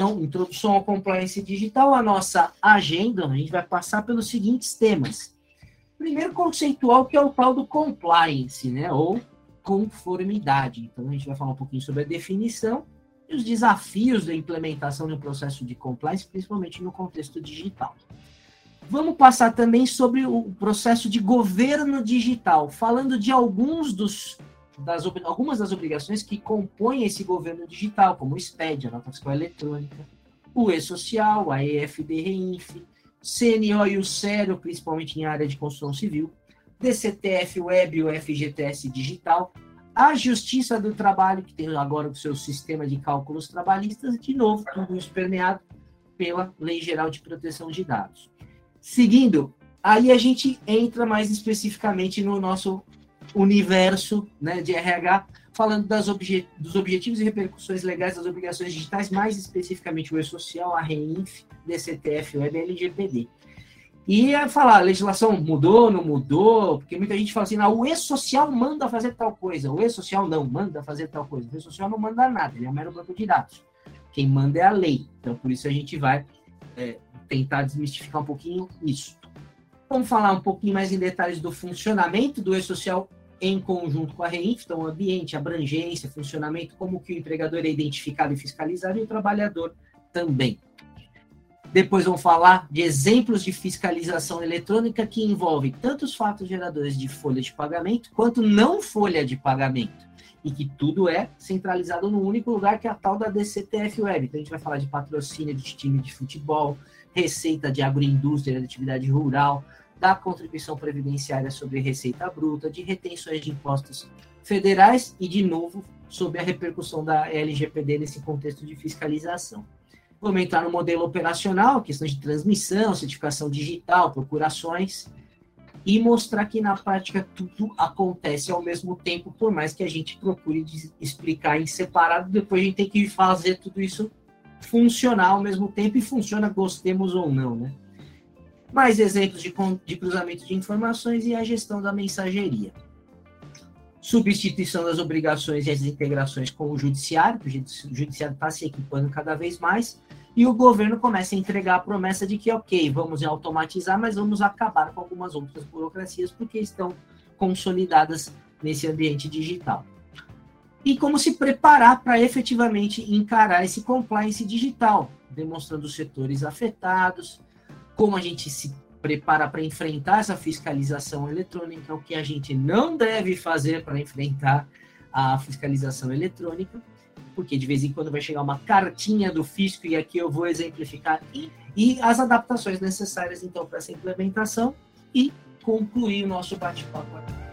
Então, introdução ao compliance digital, a nossa agenda, a gente vai passar pelos seguintes temas. Primeiro conceitual, que é o tal do compliance, né? Ou conformidade. Então, a gente vai falar um pouquinho sobre a definição e os desafios da implementação um processo de compliance, principalmente no contexto digital. Vamos passar também sobre o processo de governo digital, falando de alguns dos, das, algumas das obrigações que compõem esse governo digital, como o SPED, a nota fiscal eletrônica, o E-Social, a EFD Reinf, CNO e o CERO, principalmente em área de construção civil, DCTF Web e o FGTS Digital, a Justiça do Trabalho, que tem agora o seu sistema de cálculos trabalhistas, de novo, tudo isso permeado pela Lei Geral de Proteção de Dados. Seguindo, aí a gente entra mais especificamente no nosso universo né, de RH, falando das obje dos objetivos e repercussões legais das obrigações digitais, mais especificamente o E-Social, a REINF, DCTF, o LGPD. E falar, a legislação mudou, não mudou, porque muita gente fala assim, não, o E-Social manda fazer tal coisa, o E-Social não manda fazer tal coisa, o E-Social não manda nada, ele é um mero banco de dados. Quem manda é a lei, então por isso a gente vai é, tentar desmistificar um pouquinho isso. Vamos falar um pouquinho mais em detalhes do funcionamento do E-Social em conjunto com a REINF, então ambiente, abrangência, funcionamento, como que o empregador é identificado e fiscalizado e o trabalhador também. Depois vamos falar de exemplos de fiscalização eletrônica que envolvem tanto os fatos geradores de folha de pagamento quanto não folha de pagamento. E que tudo é centralizado no único lugar que é a tal da DCTF Web. Então a gente vai falar de patrocínio de time de futebol, receita de agroindústria, de atividade rural, da contribuição previdenciária sobre receita bruta, de retenções de impostos federais e, de novo, sobre a repercussão da LGPD nesse contexto de fiscalização. Vamos entrar no modelo operacional, questão de transmissão, certificação digital, procurações, e mostrar que na prática tudo acontece ao mesmo tempo, por mais que a gente procure explicar em separado, depois a gente tem que fazer tudo isso funcionar ao mesmo tempo e funciona, gostemos ou não, né? Mais exemplos de, de cruzamento de informações e a gestão da mensageria substituição das obrigações e as integrações com o judiciário, o judiciário está se equipando cada vez mais, e o governo começa a entregar a promessa de que, ok, vamos automatizar, mas vamos acabar com algumas outras burocracias, porque estão consolidadas nesse ambiente digital. E como se preparar para efetivamente encarar esse compliance digital, demonstrando os setores afetados, como a gente se prepara para enfrentar essa fiscalização eletrônica, o que a gente não deve fazer para enfrentar a fiscalização eletrônica, porque de vez em quando vai chegar uma cartinha do fisco e aqui eu vou exemplificar e, e as adaptações necessárias então para essa implementação e concluir o nosso bate-papo aqui.